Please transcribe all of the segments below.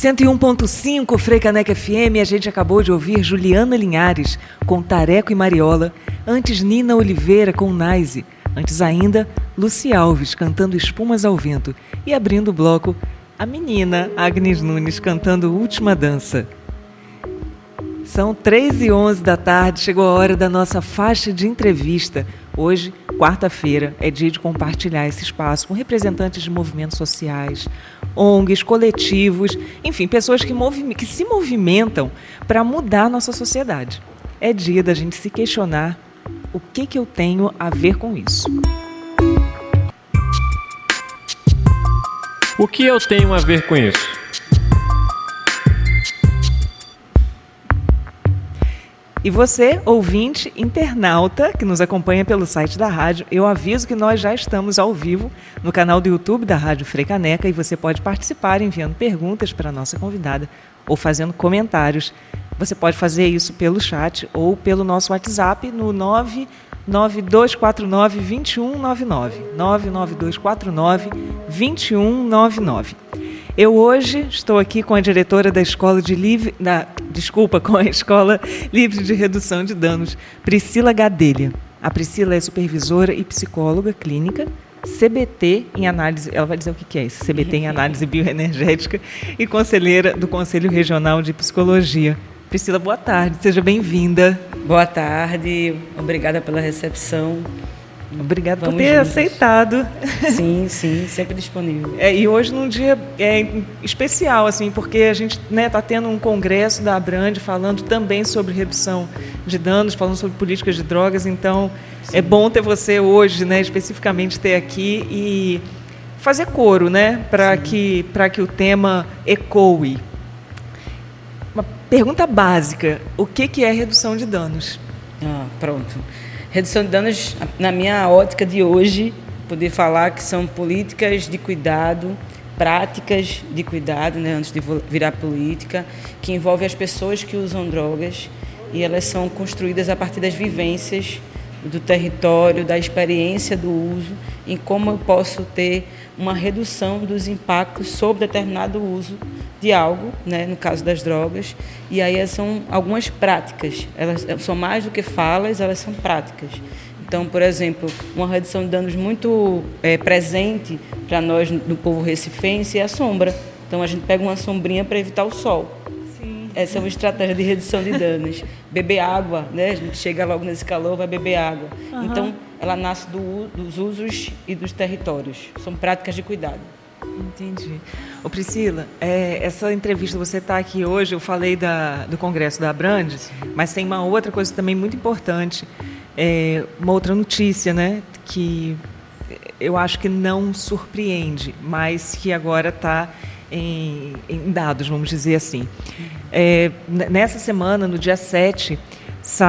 101.5 Freicaneca FM, a gente acabou de ouvir Juliana Linhares com Tareco e Mariola, antes Nina Oliveira com Naise, antes ainda Luci Alves cantando Espumas ao Vento e abrindo o bloco a menina Agnes Nunes cantando Última Dança. São 3 e 11 da tarde, chegou a hora da nossa faixa de entrevista. Hoje, quarta-feira, é dia de compartilhar esse espaço com representantes de movimentos sociais, ONGs, coletivos, enfim, pessoas que, que se movimentam para mudar a nossa sociedade. É dia da gente se questionar o que, que eu tenho a ver com isso. O que eu tenho a ver com isso? E você, ouvinte, internauta, que nos acompanha pelo site da rádio, eu aviso que nós já estamos ao vivo no canal do YouTube da Rádio Frecaneca e você pode participar enviando perguntas para a nossa convidada ou fazendo comentários. Você pode fazer isso pelo chat ou pelo nosso WhatsApp no 99249 2199. 99249 2199. Eu hoje estou aqui com a diretora da Escola de Livre, da, desculpa, com a Escola Livre de Redução de Danos, Priscila Gadelha. A Priscila é supervisora e psicóloga clínica, CBT em análise, ela vai dizer o que é isso, CBT em análise bioenergética e conselheira do Conselho Regional de Psicologia. Priscila, boa tarde, seja bem-vinda. Boa tarde, obrigada pela recepção. Obrigada por ter juntos. aceitado. Sim, sim, sempre disponível. É, e hoje num dia é, especial, assim, porque a gente está né, tá tendo um congresso da Abrand falando também sobre redução de danos, falando sobre políticas de drogas. Então, sim. é bom ter você hoje, né, especificamente ter aqui e fazer coro, né, para que para que o tema ecoe. Uma pergunta básica: o que que é redução de danos? Ah, pronto. Redução de danos, na minha ótica de hoje, poder falar que são políticas de cuidado, práticas de cuidado, né, antes de virar política, que envolve as pessoas que usam drogas e elas são construídas a partir das vivências do território, da experiência do uso, em como eu posso ter uma redução dos impactos sobre determinado uso de algo, né, no caso das drogas, e aí são algumas práticas, elas são mais do que falas, elas são práticas. Então, por exemplo, uma redução de danos muito é, presente para nós do povo recifense é a sombra. Então, a gente pega uma sombrinha para evitar o sol. Sim. Essa é uma estratégia de redução de danos. beber água, né? A gente chega logo nesse calor, vai beber água. Uhum. Então, ela nasce do, dos usos e dos territórios. São práticas de cuidado. Entendi. Ô Priscila, é, essa entrevista, você está aqui hoje, eu falei da, do Congresso da Abrandes, mas tem uma outra coisa também muito importante, é, uma outra notícia, né, que eu acho que não surpreende, mas que agora está em, em, dados, vamos dizer assim. É, nessa semana, no dia 7,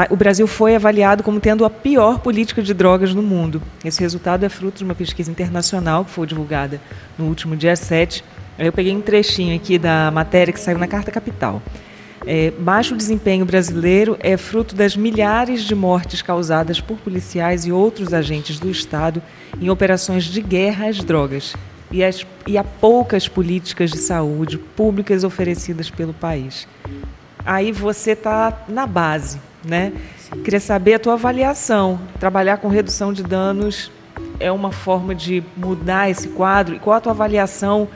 o Brasil foi avaliado como tendo a pior política de drogas no mundo. Esse resultado é fruto de uma pesquisa internacional que foi divulgada no último dia 7. Eu peguei um trechinho aqui da matéria que saiu na Carta Capital. É, baixo desempenho brasileiro é fruto das milhares de mortes causadas por policiais e outros agentes do Estado em operações de guerra às drogas e, as, e a poucas políticas de saúde públicas oferecidas pelo país. Aí você está na base, né? Queria saber a tua avaliação. Trabalhar com redução de danos é uma forma de mudar esse quadro? E qual a tua avaliação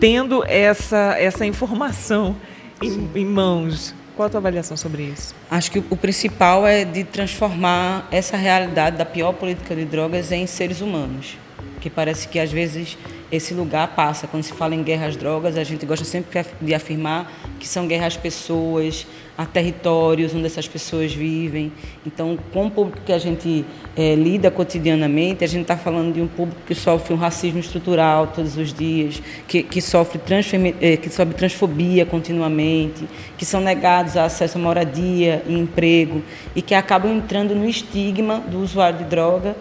tendo essa, essa informação em, em mãos? Qual a tua avaliação sobre isso? Acho que o principal é de transformar essa realidade da pior política de drogas em seres humanos. Que parece que às vezes esse lugar passa. Quando se fala em guerra às drogas, a gente gosta sempre de afirmar que são guerras às pessoas, a territórios onde essas pessoas vivem. Então, com o público que a gente é, lida cotidianamente, a gente está falando de um público que sofre um racismo estrutural todos os dias, que, que, sofre, é, que sofre transfobia continuamente, que são negados a acesso a moradia e emprego e que acabam entrando no estigma do usuário de droga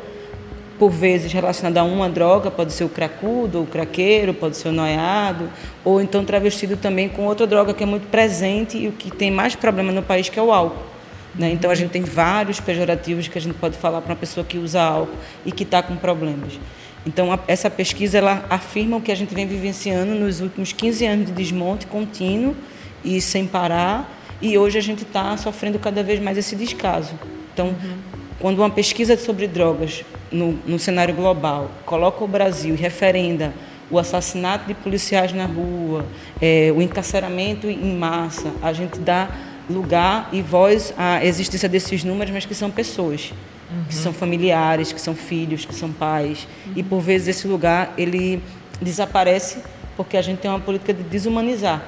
por vezes relacionado a uma droga, pode ser o cracudo, o craqueiro, pode ser o noiado, ou então travestido também com outra droga que é muito presente e o que tem mais problema no país, que é o álcool. Né? Então a gente tem vários pejorativos que a gente pode falar para uma pessoa que usa álcool e que está com problemas. Então, a, essa pesquisa ela afirma o que a gente vem vivenciando nos últimos 15 anos de desmonte contínuo e sem parar, e hoje a gente está sofrendo cada vez mais esse descaso. Então, uhum. quando uma pesquisa sobre drogas no, no cenário global coloca o Brasil e referenda o assassinato de policiais na rua, é, o encarceramento em massa, a gente dá lugar e voz à existência desses números, mas que são pessoas uhum. que são familiares, que são filhos, que são pais. Uhum. E por vezes esse lugar ele desaparece porque a gente tem uma política de desumanizar.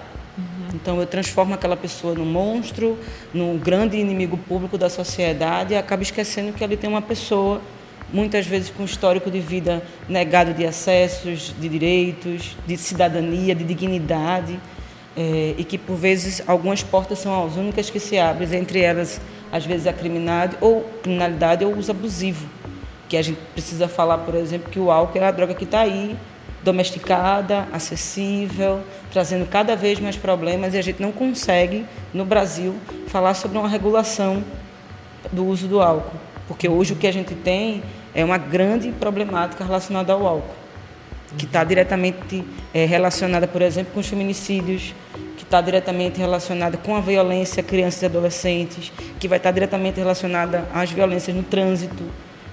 Então eu transformo aquela pessoa num monstro, num grande inimigo público da sociedade e acabo esquecendo que ali tem uma pessoa muitas vezes com histórico de vida negado de acessos, de direitos, de cidadania, de dignidade, é, e que por vezes algumas portas são as únicas que se abrem, entre elas às vezes a criminalidade ou criminalidade ou uso abusivo, que a gente precisa falar, por exemplo, que o álcool é a droga que está aí, domesticada, acessível, trazendo cada vez mais problemas e a gente não consegue no Brasil falar sobre uma regulação do uso do álcool, porque hoje o que a gente tem é uma grande problemática relacionada ao álcool, que está diretamente é, relacionada, por exemplo, com os feminicídios, está diretamente relacionada com a violência a crianças e adolescentes, que vai estar diretamente relacionada às violências no trânsito.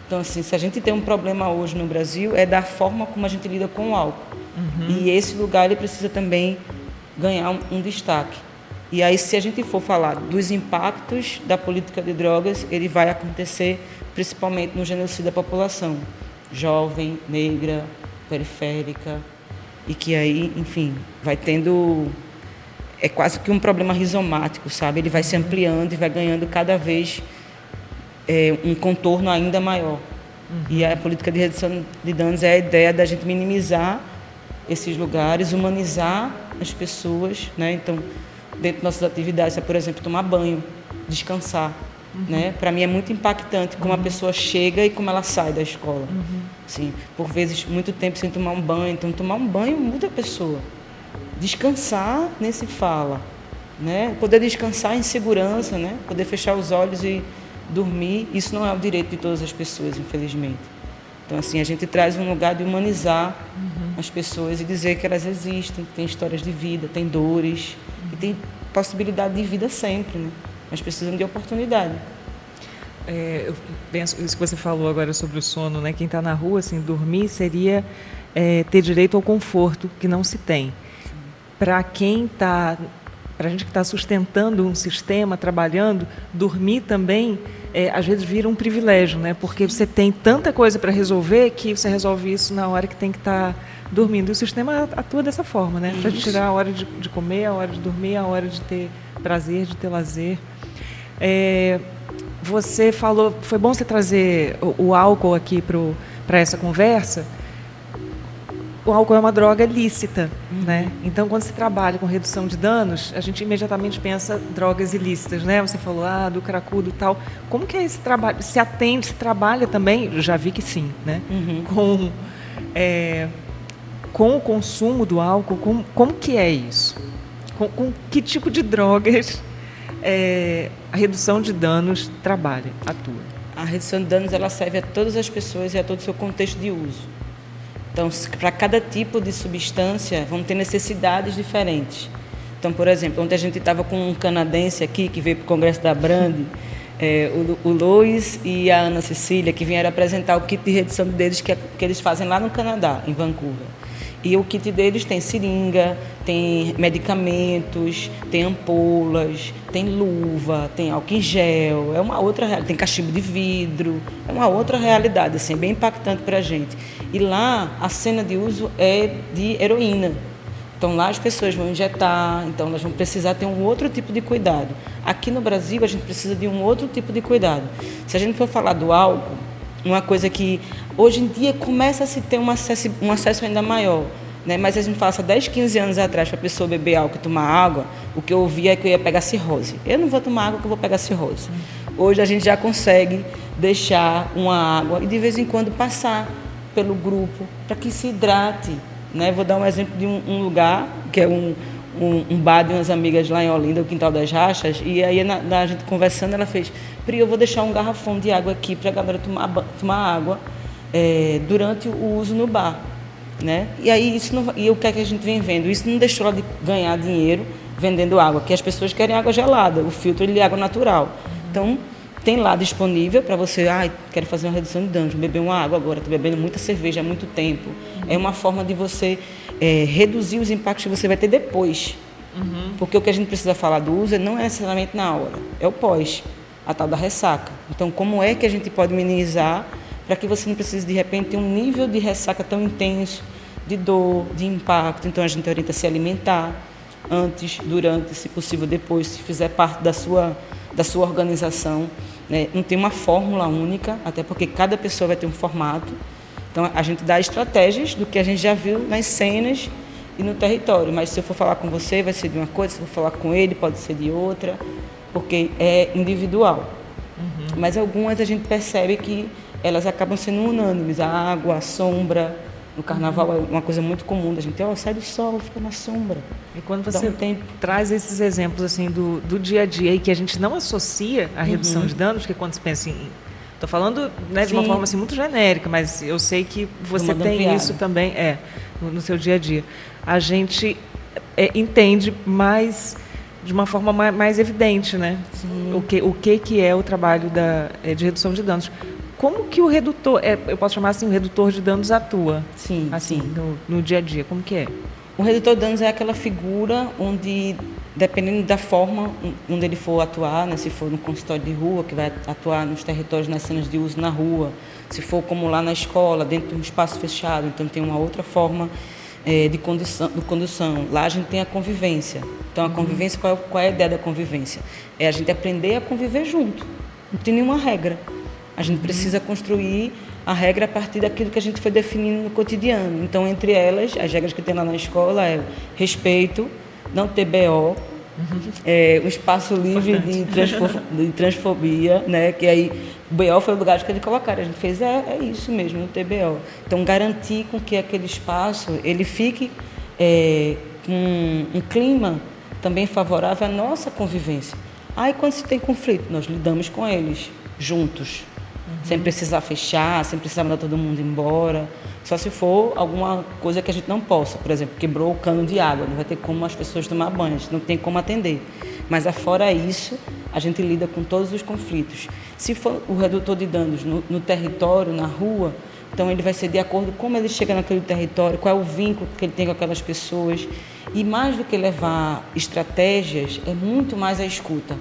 Então, assim, se a gente tem um problema hoje no Brasil, é da forma como a gente lida com o álcool. Uhum. E esse lugar ele precisa também ganhar um, um destaque. E aí, se a gente for falar dos impactos da política de drogas, ele vai acontecer principalmente no genocídio da população, jovem, negra, periférica, e que aí, enfim, vai tendo é quase que um problema rizomático, sabe? Ele vai se ampliando e vai ganhando cada vez é, um contorno ainda maior. Uhum. E a política de redução de danos é a ideia da gente minimizar esses lugares, humanizar as pessoas, né? Então, dentro de nossas atividades, é, por exemplo, tomar banho, descansar, uhum. né? Para mim é muito impactante como uhum. a pessoa chega e como ela sai da escola. Uhum. Sim, por vezes muito tempo sem tomar um banho, então tomar um banho muda a pessoa. Descansar nesse fala, né? Poder descansar em segurança, né? Poder fechar os olhos e dormir, isso não é o direito de todas as pessoas, infelizmente. Então, assim, a gente traz um lugar de humanizar uhum. as pessoas e dizer que elas existem, que têm histórias de vida, têm dores, uhum. e tem possibilidade de vida sempre, né? Mas precisam de oportunidade. É, eu penso isso que você falou agora sobre o sono, né? Quem está na rua, assim, dormir seria é, ter direito ao conforto que não se tem para quem está, para a gente que está sustentando um sistema, trabalhando, dormir também, é, às vezes vira um privilégio, né? Porque você tem tanta coisa para resolver que você resolve isso na hora que tem que estar tá dormindo. E o sistema atua dessa forma, né? Para tirar a hora de, de, comer, a hora de dormir, a hora de ter prazer, de ter lazer. É, você falou, foi bom você trazer o, o álcool aqui para essa conversa o álcool é uma droga lícita, uhum. né? Então, quando se trabalha com redução de danos, a gente imediatamente pensa drogas ilícitas, né? Você falou, ah, do cracudo e tal. Como que é esse trabalho? Se atende, se trabalha também? Já vi que sim, né? Uhum. Com, é, com o consumo do álcool, com, como que é isso? Com, com que tipo de drogas é, a redução de danos trabalha, atua? A redução de danos ela serve a todas as pessoas e a todo o seu contexto de uso. Então, para cada tipo de substância, vão ter necessidades diferentes. Então, por exemplo, ontem a gente estava com um canadense aqui que veio para o Congresso da Brand, é, o, o Lois e a Ana Cecília, que vieram apresentar o kit de redução de dedos que, que eles fazem lá no Canadá, em Vancouver. E o kit deles tem seringa, tem medicamentos, tem ampolas, tem luva, tem álcool em gel, é uma outra tem cachimbo de vidro, é uma outra realidade, assim, bem impactante para a gente. E lá a cena de uso é de heroína. Então lá as pessoas vão injetar, então elas vão precisar ter um outro tipo de cuidado. Aqui no Brasil a gente precisa de um outro tipo de cuidado. Se a gente for falar do álcool, uma coisa que hoje em dia começa a se ter um acesso, um acesso ainda maior. Né? Mas a gente fala 10, 15 anos atrás para a pessoa beber álcool e tomar água, o que eu ouvia é que eu ia pegar cirrose. Eu não vou tomar água que eu vou pegar cirrose. Hoje a gente já consegue deixar uma água e de vez em quando passar pelo grupo para que se hidrate. Né? Vou dar um exemplo de um, um lugar, que é um, um, um, bar de umas amigas lá em Olinda, o Quintal das Rachas, e aí na, na, a gente conversando, ela fez, Pri, eu vou deixar um garrafão de água aqui para a galera tomar, tomar água é, durante o uso no bar. Né? E aí isso não, e o que é que a gente vem vendo? Isso não deixou ela de ganhar dinheiro vendendo água, que as pessoas querem água gelada, o filtro ele é água natural. Então tem lá disponível para você, ah, quero fazer uma redução de danos, beber uma água agora, estou bebendo muita cerveja há muito tempo. É uma forma de você é, reduzir os impactos que você vai ter depois. Uhum. Porque o que a gente precisa falar do uso não é necessariamente na hora, é o pós, a tal da ressaca. Então, como é que a gente pode minimizar para que você não precise, de repente, ter um nível de ressaca tão intenso, de dor, de impacto? Então, a gente orienta a se alimentar antes, durante, se possível, depois, se fizer parte da sua, da sua organização. Né? Não tem uma fórmula única, até porque cada pessoa vai ter um formato. Então, a gente dá estratégias do que a gente já viu nas cenas e no território. Mas se eu for falar com você, vai ser de uma coisa, se eu for falar com ele, pode ser de outra, porque é individual. Uhum. Mas algumas a gente percebe que elas acabam sendo unânimes. A água, a sombra. No carnaval uhum. é uma coisa muito comum da gente, oh, sai do sol, fica na sombra. E quando você um traz esses exemplos assim do, do dia a dia e que a gente não associa a redução uhum. de danos, porque quando se pensa em Estou falando né, de uma forma assim, muito genérica, mas eu sei que você tem isso também é, no, no, seu dia a dia. A gente é, entende mais de uma forma mais, mais evidente, né? O que o que que é o trabalho da, é, de redução de danos? Como que o redutor, é, eu posso chamar assim, o redutor de danos atua? Sim, assim, sim. No, no dia a dia, como que é? O redutor de danos é aquela figura onde dependendo da forma onde ele for atuar, né, se for no consultório de rua, que vai atuar nos territórios, nas cenas de uso na rua, se for como lá na escola, dentro de um espaço fechado, então tem uma outra forma é, de, condução, de condução. Lá a gente tem a convivência. Então a uhum. convivência, qual é, qual é a ideia da convivência? É a gente aprender a conviver junto. Não tem nenhuma regra. A gente uhum. precisa construir a regra a partir daquilo que a gente foi definindo no cotidiano. Então, entre elas, as regras que tem lá na escola é respeito, não ter BO, é, o espaço livre de, transfo de, transfobia, né? Que aí o BO foi o lugar que ele colocaram. A gente fez, é, é isso mesmo, não ter BO. Então, garantir com que aquele espaço ele fique é, com um clima também favorável à nossa convivência. Aí, quando se tem conflito, nós lidamos com eles juntos, uhum. sem precisar fechar, sem precisar mandar todo mundo embora. Só se for alguma coisa que a gente não possa, por exemplo, quebrou o cano de água, não vai ter como as pessoas tomar banho, a gente não tem como atender. Mas afora isso, a gente lida com todos os conflitos. Se for o redutor de danos no, no território, na rua, então ele vai ser de acordo com como ele chega naquele território, qual é o vínculo que ele tem com aquelas pessoas. E mais do que levar estratégias, é muito mais a escuta.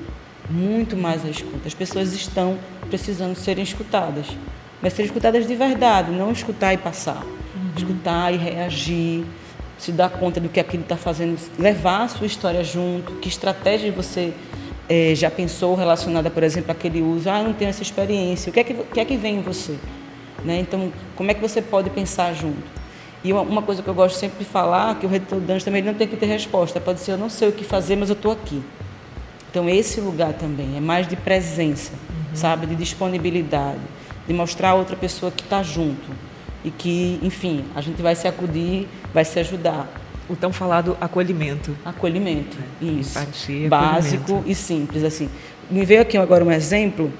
Muito mais a escuta. As pessoas estão precisando serem escutadas mas ser escutadas de verdade, não escutar e passar. Uhum. Escutar e reagir, se dar conta do que aquilo está fazendo, levar a sua história junto, que estratégias você é, já pensou relacionada, por exemplo, àquele uso. Ah, eu não tenho essa experiência. O que é que, que, é que vem em você? Né? Então, como é que você pode pensar junto? E uma, uma coisa que eu gosto sempre de falar, que o redutor de danos também não tem que ter resposta. Pode ser, eu não sei o que fazer, mas eu estou aqui. Então, esse lugar também é mais de presença, uhum. sabe? De disponibilidade de mostrar a outra pessoa que está junto e que, enfim, a gente vai se acudir, vai se ajudar. O tão falado acolhimento. Acolhimento, é. isso. Empatia, Básico acolhimento. e simples, assim. Me veio aqui agora um exemplo,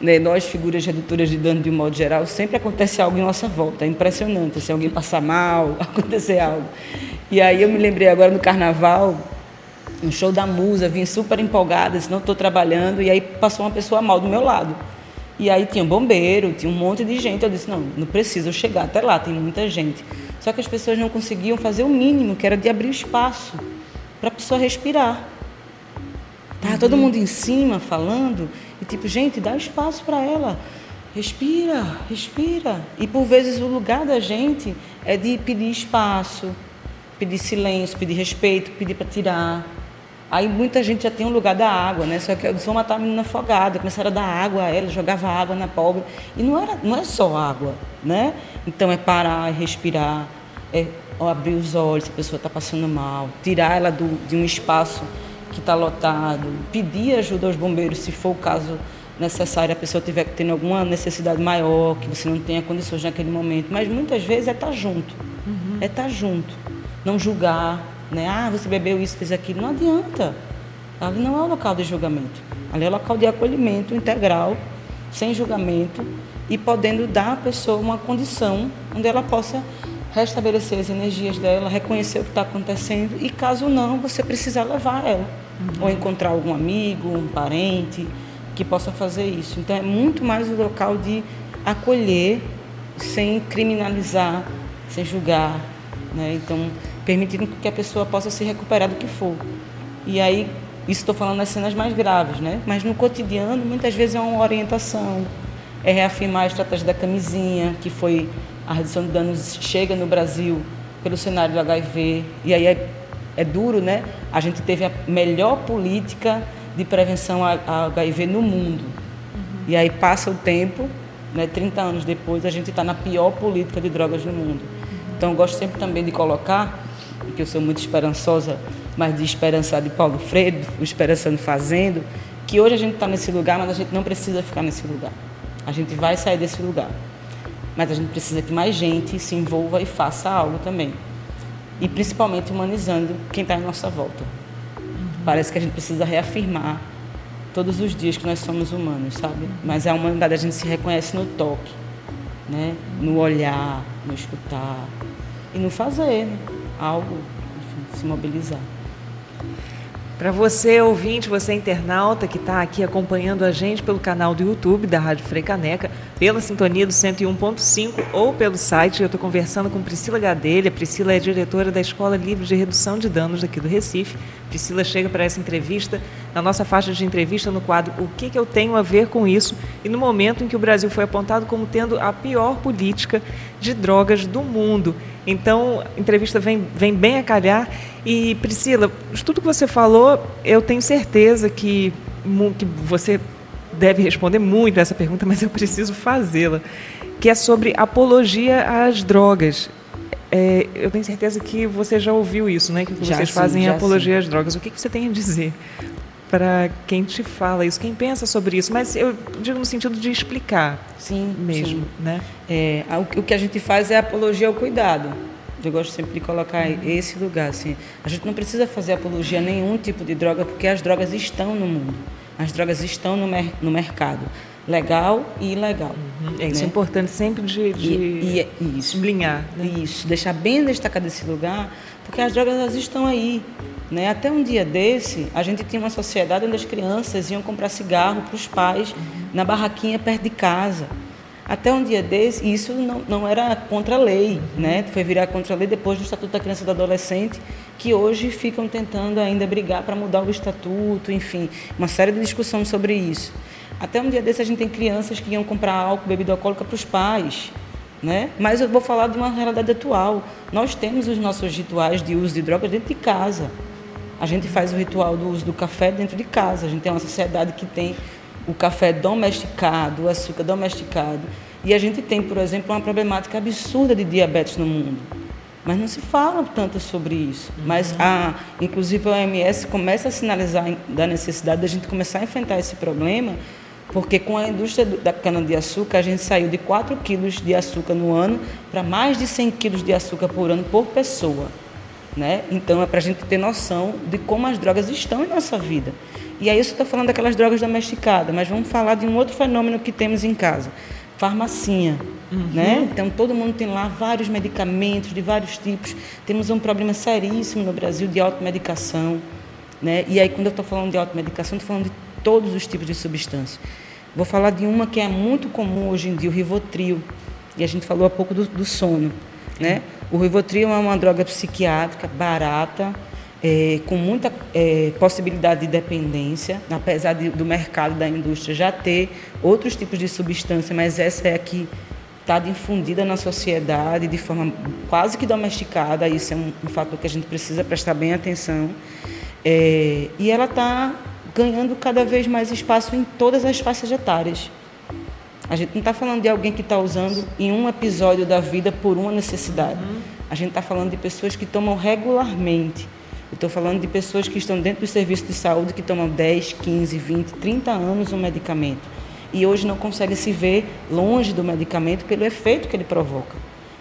né, nós, figuras redutoras de dano de um modo geral, sempre acontece algo em nossa volta, é impressionante, se alguém passar mal, acontecer algo. E aí eu me lembrei agora no carnaval, um show da musa, vim super empolgada, disse, não estou trabalhando, e aí passou uma pessoa mal do meu lado. E aí tinha bombeiro, tinha um monte de gente. Eu disse, não, não preciso chegar até lá, tem muita gente. Só que as pessoas não conseguiam fazer o mínimo, que era de abrir espaço para a pessoa respirar. Tava uhum. todo mundo em cima falando, e tipo, gente, dá espaço para ela. Respira, respira. E por vezes o lugar da gente é de pedir espaço, pedir silêncio, pedir respeito, pedir para tirar. Aí muita gente já tem um lugar da água, né? Só que eles vão matar a menina afogada, começaram a dar água a ela, jogava água na pobre. E não, era, não é só água, né? Então é parar, é respirar, é abrir os olhos se a pessoa está passando mal, tirar ela do, de um espaço que está lotado, pedir ajuda aos bombeiros se for o caso necessário, a pessoa tiver tendo alguma necessidade maior, que você não tenha condições naquele momento. Mas muitas vezes é estar tá junto, uhum. é estar tá junto, não julgar, né? Ah, você bebeu isso, fez aquilo. Não adianta. Ali não é o local de julgamento. Ali é o local de acolhimento integral, sem julgamento, e podendo dar à pessoa uma condição onde ela possa restabelecer as energias dela, reconhecer o que está acontecendo e caso não, você precisar levar ela uhum. ou encontrar algum amigo, um parente que possa fazer isso. Então é muito mais o local de acolher sem criminalizar, sem julgar, né? Então permitindo que a pessoa possa se recuperar do que for. E aí isso estou falando nas cenas mais graves, né? Mas no cotidiano muitas vezes é uma orientação, é reafirmar a estratégia da camisinha, que foi a redução de danos chega no Brasil pelo cenário do HIV, e aí é, é duro, né? A gente teve a melhor política de prevenção a, HIV no mundo. Uhum. E aí passa o tempo, né, 30 anos depois, a gente está na pior política de drogas no mundo. Então, eu gosto sempre também de colocar, porque eu sou muito esperançosa, mas de esperançar de Paulo Freire, esperançando fazendo, que hoje a gente está nesse lugar, mas a gente não precisa ficar nesse lugar. A gente vai sair desse lugar. Mas a gente precisa que mais gente se envolva e faça algo também. E principalmente humanizando quem está em nossa volta. Parece que a gente precisa reafirmar todos os dias que nós somos humanos, sabe? Mas a humanidade a gente se reconhece no toque, né? no olhar, no escutar e no fazer né? algo, enfim, se mobilizar. Para você, ouvinte, você internauta que está aqui acompanhando a gente pelo canal do YouTube da Rádio Frei Caneca, pela sintonia do 101.5 ou pelo site, eu estou conversando com Priscila Gadelha. Priscila é diretora da Escola Livre de Redução de Danos aqui do Recife. Priscila chega para essa entrevista na nossa faixa de entrevista no quadro O que, que eu tenho a ver com isso? E no momento em que o Brasil foi apontado como tendo a pior política de drogas do mundo. Então, a entrevista vem, vem bem a calhar. E, Priscila, tudo que você falou, eu tenho certeza que, que você deve responder muito essa pergunta, mas eu preciso fazê-la, que é sobre apologia às drogas. É, eu tenho certeza que você já ouviu isso, né? Que já vocês sim, fazem apologia sim. às drogas. O que, que você tem a dizer para quem te fala isso, quem pensa sobre isso? Mas eu digo no sentido de explicar. Sim, mesmo, sim. né? É, o que a gente faz é apologia ao cuidado. Eu gosto sempre de colocar esse lugar. Assim. A gente não precisa fazer apologia a nenhum tipo de droga, porque as drogas estão no mundo. As drogas estão no, mer no mercado, legal e ilegal. Uhum. É, isso é né? é importante sempre de, de e, e, isso, sublinhar. Né? Isso, deixar bem destacado esse lugar, porque as drogas elas estão aí. Né? Até um dia desse, a gente tinha uma sociedade onde as crianças iam comprar cigarro para os pais na barraquinha perto de casa. Até um dia desse, e isso não, não era contra a lei, né? Foi virar contra a lei depois do Estatuto da Criança e do Adolescente, que hoje ficam tentando ainda brigar para mudar o estatuto, enfim, uma série de discussões sobre isso. Até um dia desse a gente tem crianças que iam comprar álcool, bebida alcoólica para os pais, né? Mas eu vou falar de uma realidade atual. Nós temos os nossos rituais de uso de drogas dentro de casa. A gente faz o ritual do uso do café dentro de casa. A gente tem uma sociedade que tem o café domesticado, o açúcar domesticado. E a gente tem, por exemplo, uma problemática absurda de diabetes no mundo. Mas não se fala tanto sobre isso. Uhum. Mas, a, inclusive, a OMS começa a sinalizar da necessidade da gente começar a enfrentar esse problema, porque com a indústria da cana-de-açúcar, a gente saiu de 4 quilos de açúcar no ano para mais de 100 quilos de açúcar por ano por pessoa. Né? Então, é para a gente ter noção de como as drogas estão em nossa vida. E aí, isso está falando daquelas drogas domesticadas, mas vamos falar de um outro fenômeno que temos em casa: farmacinha. Uhum. Né? Então, todo mundo tem lá vários medicamentos de vários tipos. Temos um problema seríssimo no Brasil de automedicação. Né? E aí, quando eu estou falando de automedicação, estou falando de todos os tipos de substâncias. Vou falar de uma que é muito comum hoje em dia, o Rivotril. E a gente falou há pouco do, do sono. Né? O Rivotril é uma droga psiquiátrica barata, é, com muita é, possibilidade de dependência, apesar de, do mercado da indústria já ter outros tipos de substância, mas essa é a que está difundida na sociedade de forma quase que domesticada. Isso é um, um fator que a gente precisa prestar bem atenção. É, e ela está ganhando cada vez mais espaço em todas as faixas etárias. A gente não está falando de alguém que está usando em um episódio da vida por uma necessidade. A gente está falando de pessoas que tomam regularmente estou falando de pessoas que estão dentro do serviço de saúde que tomam 10, 15, 20, 30 anos um medicamento e hoje não conseguem se ver longe do medicamento pelo efeito que ele provoca.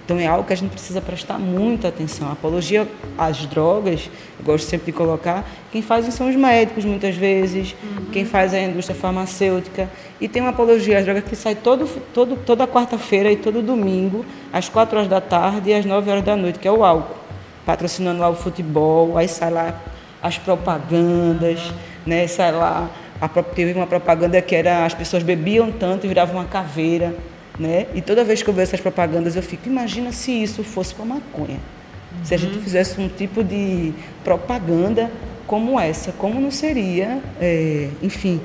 Então é algo que a gente precisa prestar muita atenção. A apologia às drogas, eu gosto sempre de colocar, quem faz são os médicos muitas vezes, uhum. quem faz é a indústria farmacêutica. E tem uma apologia às drogas que sai todo, todo, toda quarta-feira e todo domingo, às 4 horas da tarde e às 9 horas da noite, que é o álcool. Patrocinando lá o futebol, aí sai lá as propagandas, uhum. né? sai lá. A, teve uma propaganda que era as pessoas bebiam tanto e viravam uma caveira. Né? E toda vez que eu vejo essas propagandas, eu fico, imagina se isso fosse com a maconha. Uhum. Se a gente uhum. fizesse um tipo de propaganda como essa, como não seria, é, enfim,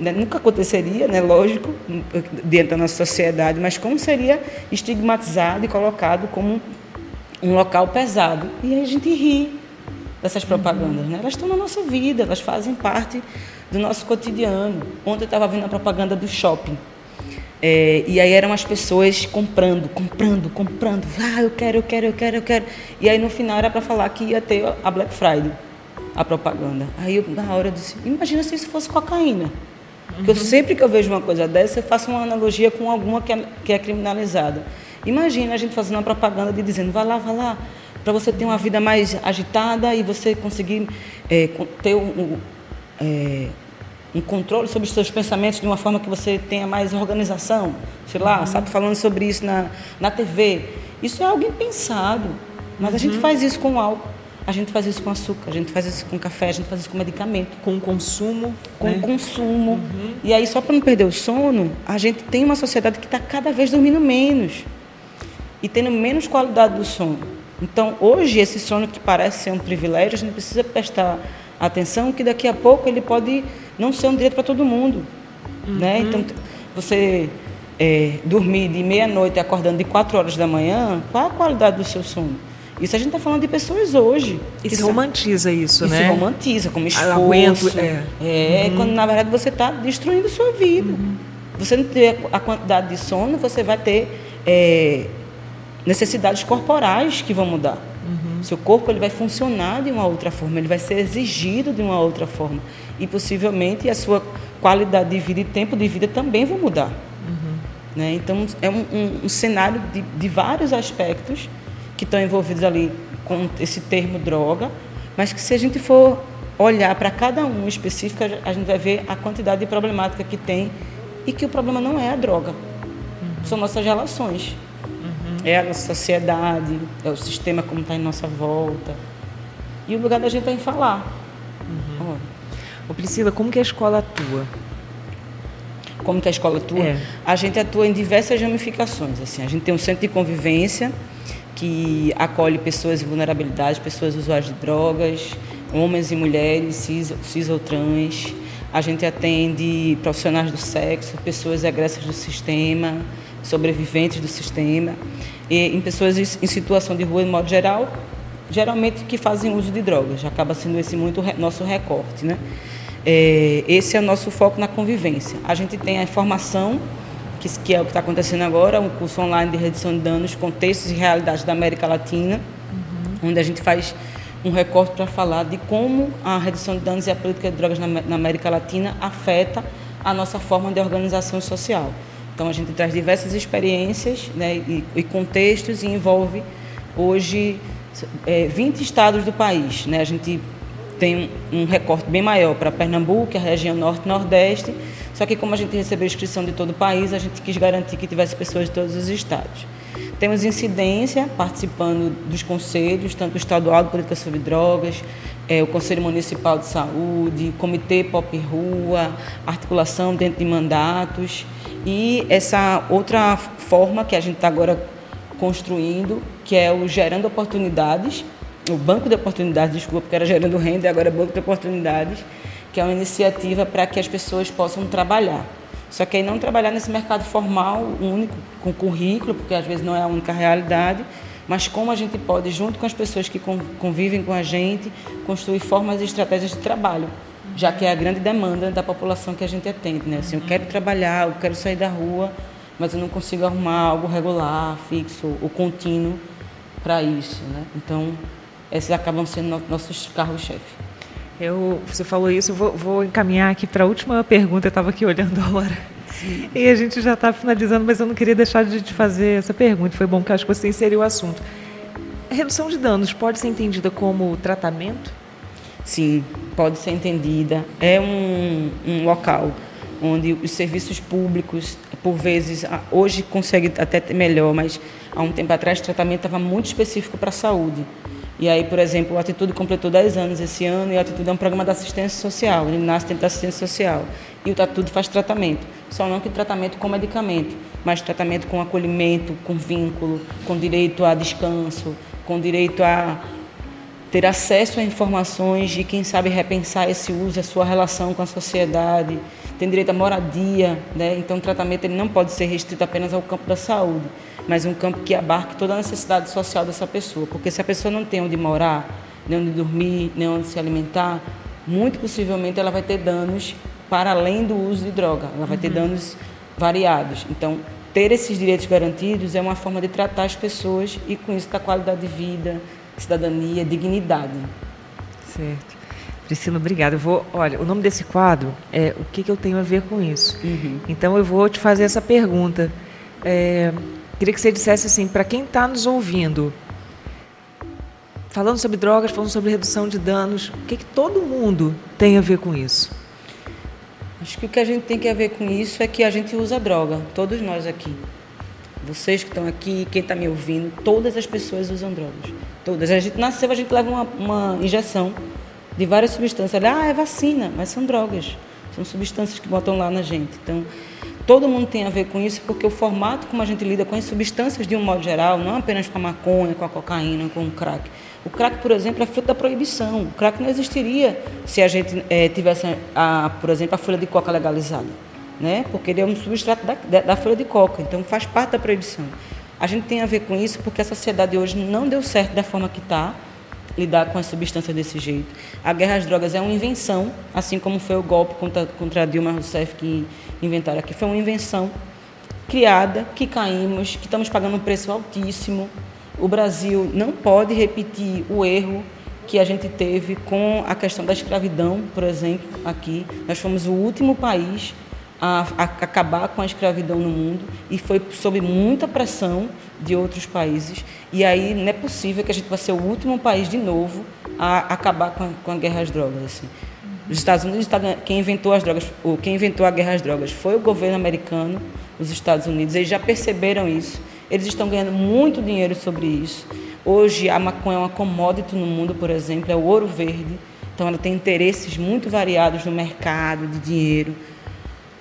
né? nunca aconteceria, né? lógico, dentro da nossa sociedade, mas como seria estigmatizado e colocado como um local pesado. E aí a gente ri dessas propagandas, uhum. né? Elas estão na nossa vida, elas fazem parte do nosso cotidiano. Ontem eu estava vendo a propaganda do shopping. É, e aí eram as pessoas comprando, comprando, comprando. Ah, eu quero, eu quero, eu quero, eu quero. E aí no final era para falar que ia ter a Black Friday, a propaganda. Aí eu, na hora eu disse, imagina se isso fosse cocaína. Uhum. Porque eu, sempre que eu vejo uma coisa dessa, eu faço uma analogia com alguma que é, que é criminalizada. Imagina a gente fazendo uma propaganda de dizendo, vai lá, vai lá, para você ter uma vida mais agitada e você conseguir é, ter um, um é, um controle sobre os seus pensamentos de uma forma que você tenha mais organização, sei lá, uhum. sabe, falando sobre isso na, na TV. Isso é algo impensado, mas a gente uhum. faz isso com álcool, a gente faz isso com açúcar, a gente faz isso com café, a gente faz isso com medicamento. Com consumo. Com né? consumo. Uhum. E aí, só para não perder o sono, a gente tem uma sociedade que está cada vez dormindo menos e tendo menos qualidade do sono. Então, hoje, esse sono que parece ser um privilégio, a gente precisa prestar atenção que daqui a pouco ele pode não ser um direito para todo mundo. Né? Uhum. Né? Então, você é, dormir de meia-noite acordando de quatro horas da manhã, qual a qualidade do seu sono? Isso a gente está falando de pessoas hoje. E se romantiza isso, né? Se romantiza, como esforço. Aguento, é. é uhum. quando na verdade você está destruindo sua vida. Uhum. Você não ter a quantidade de sono, você vai ter é, necessidades corporais que vão mudar. Uhum. Seu corpo ele vai funcionar de uma outra forma, ele vai ser exigido de uma outra forma. E possivelmente a sua qualidade de vida e tempo de vida também vão mudar. Uhum. Né? Então, é um, um, um cenário de, de vários aspectos que estão envolvidos ali com esse termo droga, mas que se a gente for olhar para cada um específico, a gente vai ver a quantidade de problemática que tem e que o problema não é a droga, uhum. são nossas relações é a sociedade, é o sistema como está em nossa volta. E o lugar da gente é em falar. Uhum. Ô Priscila, como que a escola atua? Como que a escola atua? É. A gente atua em diversas ramificações. Assim, a gente tem um centro de convivência que acolhe pessoas em vulnerabilidade, pessoas usuárias de drogas, homens e mulheres, cis, cis ou trans. A gente atende profissionais do sexo, pessoas agressas do sistema, sobreviventes do sistema, em pessoas em situação de rua, de modo geral, geralmente que fazem uso de drogas. Acaba sendo esse muito nosso recorte. Né? É, esse é o nosso foco na convivência. A gente tem a informação, que, que é o que está acontecendo agora, um curso online de redução de danos, contextos e realidades da América Latina, uhum. onde a gente faz um recorte para falar de como a redução de danos e a política de drogas na, na América Latina afeta a nossa forma de organização social. Então a gente traz diversas experiências né, e, e contextos e envolve hoje é, 20 estados do país. Né? A gente tem um recorte bem maior para Pernambuco, a região norte e nordeste, só que como a gente recebeu inscrição de todo o país, a gente quis garantir que tivesse pessoas de todos os estados. Temos incidência participando dos conselhos, tanto o estadual de política sobre drogas, é, o Conselho Municipal de Saúde, Comitê Pop Rua, articulação dentro de mandatos. E essa outra forma que a gente está agora construindo, que é o Gerando Oportunidades, o Banco de Oportunidades, desculpa, porque era Gerando Renda e agora é Banco de Oportunidades, que é uma iniciativa para que as pessoas possam trabalhar. Só que aí não trabalhar nesse mercado formal único, com currículo, porque às vezes não é a única realidade, mas como a gente pode, junto com as pessoas que convivem com a gente, construir formas e estratégias de trabalho já que é a grande demanda da população que a gente atende. Né? Assim, eu quero trabalhar, eu quero sair da rua, mas eu não consigo arrumar algo regular, fixo ou contínuo para isso. Né? Então, esses acabam sendo nossos carros-chefe. Eu, você falou isso, eu vou, vou encaminhar aqui para a última pergunta, eu estava aqui olhando a hora. E a gente já está finalizando, mas eu não queria deixar de te fazer essa pergunta. Foi bom que acho que você inseriu o assunto. A redução de danos pode ser entendida como tratamento? Sim, pode ser entendida. É um, um local onde os serviços públicos, por vezes, hoje consegue até melhor, mas há um tempo atrás o tratamento estava muito específico para a saúde. E aí, por exemplo, o Atitude completou 10 anos esse ano e o Atitude é um programa de assistência social, ele nasce dentro da assistência social. E o Atitude faz tratamento, só não que tratamento com medicamento, mas tratamento com acolhimento, com vínculo, com direito a descanso, com direito a ter acesso a informações e, quem sabe, repensar esse uso, a sua relação com a sociedade, tem direito à moradia, né? então o tratamento ele não pode ser restrito apenas ao campo da saúde mas um campo que abarque toda a necessidade social dessa pessoa. Porque se a pessoa não tem onde morar, nem onde dormir, nem onde se alimentar, muito possivelmente ela vai ter danos para além do uso de droga, ela vai uhum. ter danos variados. Então, ter esses direitos garantidos é uma forma de tratar as pessoas e com isso dar qualidade de vida, cidadania, dignidade. Certo. Priscila, obrigada. Eu vou, olha, o nome desse quadro é o que, que eu tenho a ver com isso. Uhum. Então eu vou te fazer essa pergunta. É, Queria que você dissesse assim, para quem está nos ouvindo, falando sobre drogas, falando sobre redução de danos, o que, que todo mundo tem a ver com isso? Acho que o que a gente tem que ver com isso é que a gente usa droga, todos nós aqui. Vocês que estão aqui, quem está me ouvindo, todas as pessoas usam drogas. Todas. A gente nasceu, a gente leva uma, uma injeção de várias substâncias. Ah, é vacina, mas são drogas. São substâncias que botam lá na gente. Então, todo mundo tem a ver com isso, porque o formato como a gente lida com as substâncias de um modo geral, não apenas com a maconha, com a cocaína, com o crack. O crack, por exemplo, é fruto da proibição. O crack não existiria se a gente é, tivesse, a, por exemplo, a folha de coca legalizada, né? porque ele é um substrato da, da folha de coca, então faz parte da proibição. A gente tem a ver com isso porque a sociedade hoje não deu certo da forma que está, lidar com as substâncias desse jeito. A guerra às drogas é uma invenção, assim como foi o golpe contra, contra Dilma Rousseff que inventaram aqui. Foi uma invenção criada, que caímos, que estamos pagando um preço altíssimo. O Brasil não pode repetir o erro que a gente teve com a questão da escravidão, por exemplo, aqui. Nós fomos o último país a, a, acabar com a escravidão no mundo e foi sob muita pressão de outros países. E aí não é possível que a gente vá ser o último país de novo a acabar com a, com a guerra às drogas. Assim. Os Estados Unidos, tá quem inventou as drogas, ou quem inventou a guerra às drogas foi o governo americano, os Estados Unidos. Eles já perceberam isso. Eles estão ganhando muito dinheiro sobre isso. Hoje a maconha é uma commodity no mundo, por exemplo, é o ouro verde. Então ela tem interesses muito variados no mercado de dinheiro.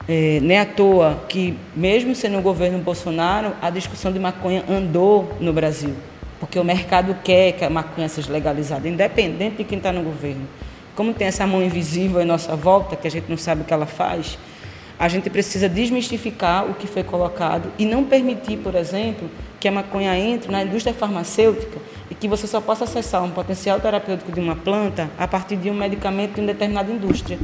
É, nem à toa que, mesmo sendo o governo Bolsonaro, a discussão de maconha andou no Brasil, porque o mercado quer que a maconha seja legalizada, independente de quem está no governo. Como tem essa mão invisível em nossa volta, que a gente não sabe o que ela faz, a gente precisa desmistificar o que foi colocado e não permitir, por exemplo, que a maconha entre na indústria farmacêutica e que você só possa acessar um potencial terapêutico de uma planta a partir de um medicamento de uma determinada indústria.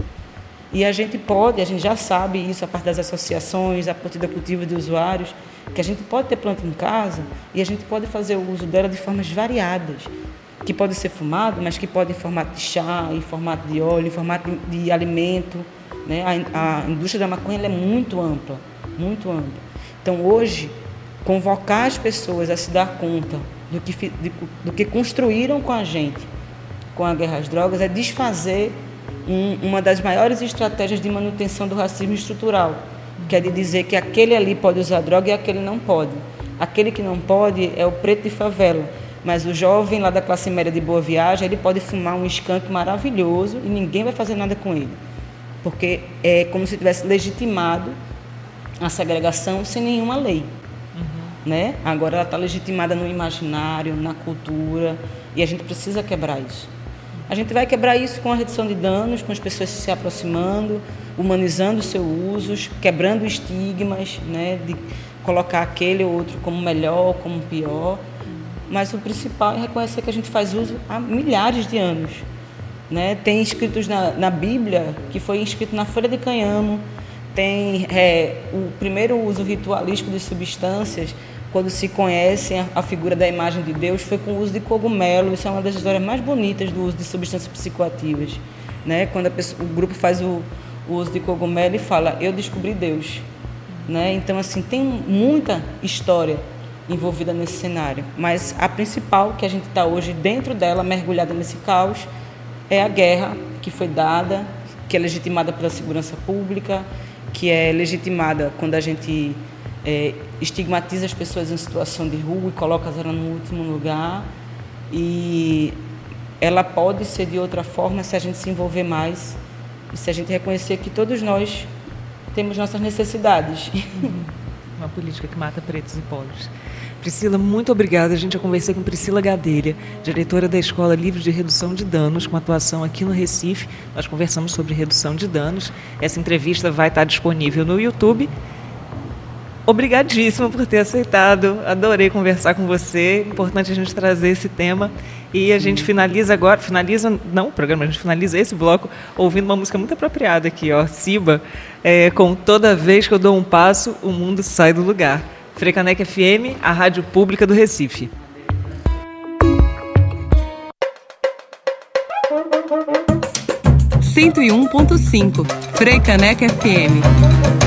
E a gente pode, a gente já sabe isso a partir das associações, a partir da cultivo de usuários, que a gente pode ter planta em casa e a gente pode fazer o uso dela de formas variadas, que pode ser fumado, mas que pode em formato de chá, em formato de óleo, em formato de alimento. Né? A, a indústria da maconha é muito ampla, muito ampla. Então, hoje, convocar as pessoas a se dar conta do que, do que construíram com a gente, com a guerra às drogas, é desfazer um, uma das maiores estratégias de manutenção do racismo estrutural, que é de dizer que aquele ali pode usar droga e aquele não pode. Aquele que não pode é o preto de favela, mas o jovem lá da classe média de boa viagem, ele pode fumar um skunk maravilhoso e ninguém vai fazer nada com ele. Porque é como se tivesse legitimado a segregação sem nenhuma lei. Uhum. Né? Agora ela está legitimada no imaginário, na cultura, e a gente precisa quebrar isso. A gente vai quebrar isso com a redução de danos, com as pessoas se aproximando, humanizando seus usos, quebrando estigmas, né, de colocar aquele ou outro como melhor, como pior. Mas o principal é reconhecer que a gente faz uso há milhares de anos. Né? Tem escritos na, na Bíblia, que foi escrito na folha de canhamo, tem é, o primeiro uso ritualístico de substâncias quando se conhece a figura da imagem de Deus, foi com o uso de cogumelo. Isso é uma das histórias mais bonitas do uso de substâncias psicoativas. Né? Quando pessoa, o grupo faz o, o, uso de cogumelo e fala, eu descobri Deus. Né? Então, assim, tem muita história envolvida nesse cenário, mas a principal que a gente está hoje dentro dela, mergulhada nesse caos, é a guerra que foi dada, que é legitimada pela segurança pública, que é legitimada quando a gente é, estigmatiza as pessoas em situação de rua e coloca elas no último lugar. E ela pode ser de outra forma se a gente se envolver mais e se a gente reconhecer que todos nós temos nossas necessidades. Uma política que mata pretos e pobres. Priscila, muito obrigada. A gente já conversei com Priscila Gadelha, diretora da Escola Livre de Redução de Danos, com atuação aqui no Recife. Nós conversamos sobre redução de danos. Essa entrevista vai estar disponível no YouTube. Obrigadíssima por ter aceitado. Adorei conversar com você. Importante a gente trazer esse tema. E a gente finaliza agora, finaliza, não o programa, a gente finaliza esse bloco ouvindo uma música muito apropriada aqui, ó, Siba, é, com Toda Vez que eu dou um passo, o mundo sai do lugar. Frecanec FM, a rádio pública do Recife. Cento e um ponto cinco, FM.